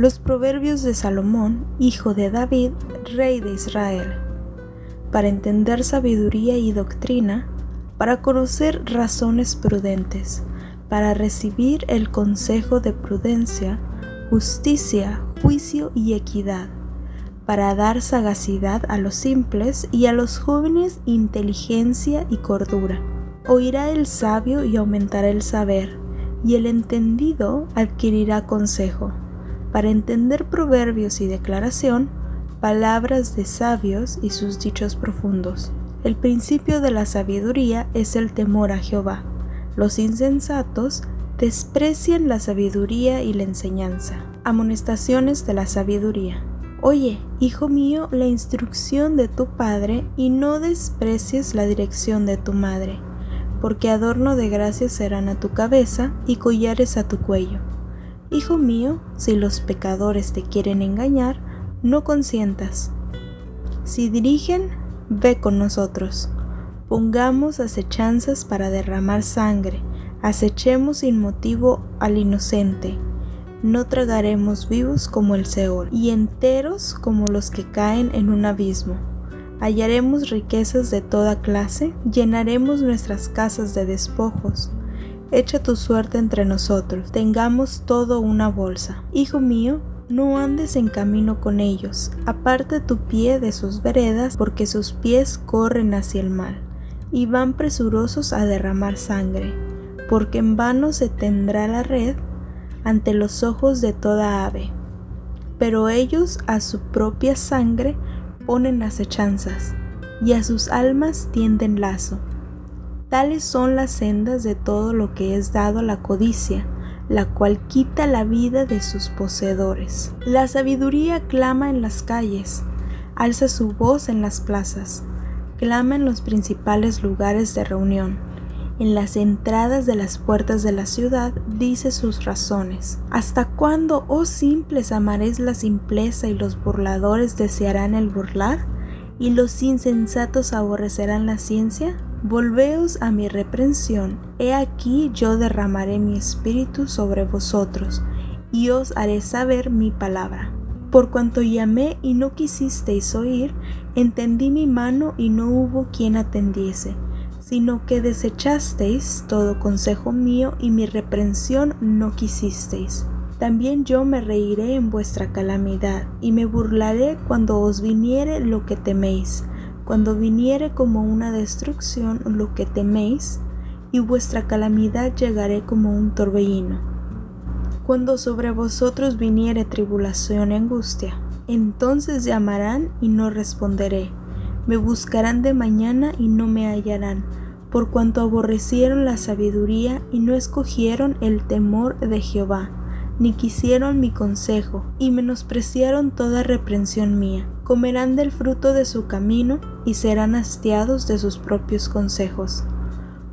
Los proverbios de Salomón, hijo de David, rey de Israel. Para entender sabiduría y doctrina, para conocer razones prudentes, para recibir el consejo de prudencia, justicia, juicio y equidad, para dar sagacidad a los simples y a los jóvenes inteligencia y cordura. Oirá el sabio y aumentará el saber, y el entendido adquirirá consejo. Para entender proverbios y declaración, palabras de sabios y sus dichos profundos. El principio de la sabiduría es el temor a Jehová. Los insensatos desprecian la sabiduría y la enseñanza. Amonestaciones de la sabiduría. Oye, hijo mío, la instrucción de tu padre y no desprecies la dirección de tu madre, porque adorno de gracia serán a tu cabeza y collares a tu cuello. Hijo mío, si los pecadores te quieren engañar, no consientas. Si dirigen, ve con nosotros. Pongamos acechanzas para derramar sangre, acechemos sin motivo al inocente. No tragaremos vivos como el Seol, y enteros como los que caen en un abismo. Hallaremos riquezas de toda clase, llenaremos nuestras casas de despojos. Echa tu suerte entre nosotros, tengamos todo una bolsa. Hijo mío, no andes en camino con ellos, aparte tu pie de sus veredas, porque sus pies corren hacia el mal, y van presurosos a derramar sangre, porque en vano se tendrá la red ante los ojos de toda ave. Pero ellos a su propia sangre ponen acechanzas, y a sus almas tienden lazo. Tales son las sendas de todo lo que es dado la codicia, la cual quita la vida de sus poseedores. La sabiduría clama en las calles, alza su voz en las plazas, clama en los principales lugares de reunión. En las entradas de las puertas de la ciudad dice sus razones. ¿Hasta cuándo, oh simples, amaréis la simpleza y los burladores desearán el burlar? ¿Y los insensatos aborrecerán la ciencia? Volveos a mi reprensión, he aquí yo derramaré mi espíritu sobre vosotros, y os haré saber mi palabra. Por cuanto llamé y no quisisteis oír, entendí mi mano y no hubo quien atendiese, sino que desechasteis todo consejo mío y mi reprensión no quisisteis. También yo me reiré en vuestra calamidad, y me burlaré cuando os viniere lo que teméis cuando viniere como una destrucción lo que teméis, y vuestra calamidad llegaré como un torbellino. Cuando sobre vosotros viniere tribulación y angustia, entonces llamarán y no responderé. Me buscarán de mañana y no me hallarán, por cuanto aborrecieron la sabiduría y no escogieron el temor de Jehová, ni quisieron mi consejo, y menospreciaron toda reprensión mía comerán del fruto de su camino y serán hastiados de sus propios consejos,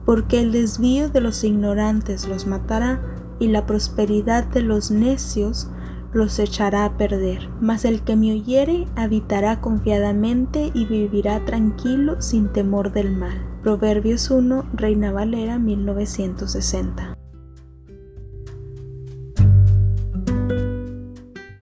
porque el desvío de los ignorantes los matará y la prosperidad de los necios los echará a perder. Mas el que me oyere habitará confiadamente y vivirá tranquilo sin temor del mal. Proverbios 1, Reina Valera 1960.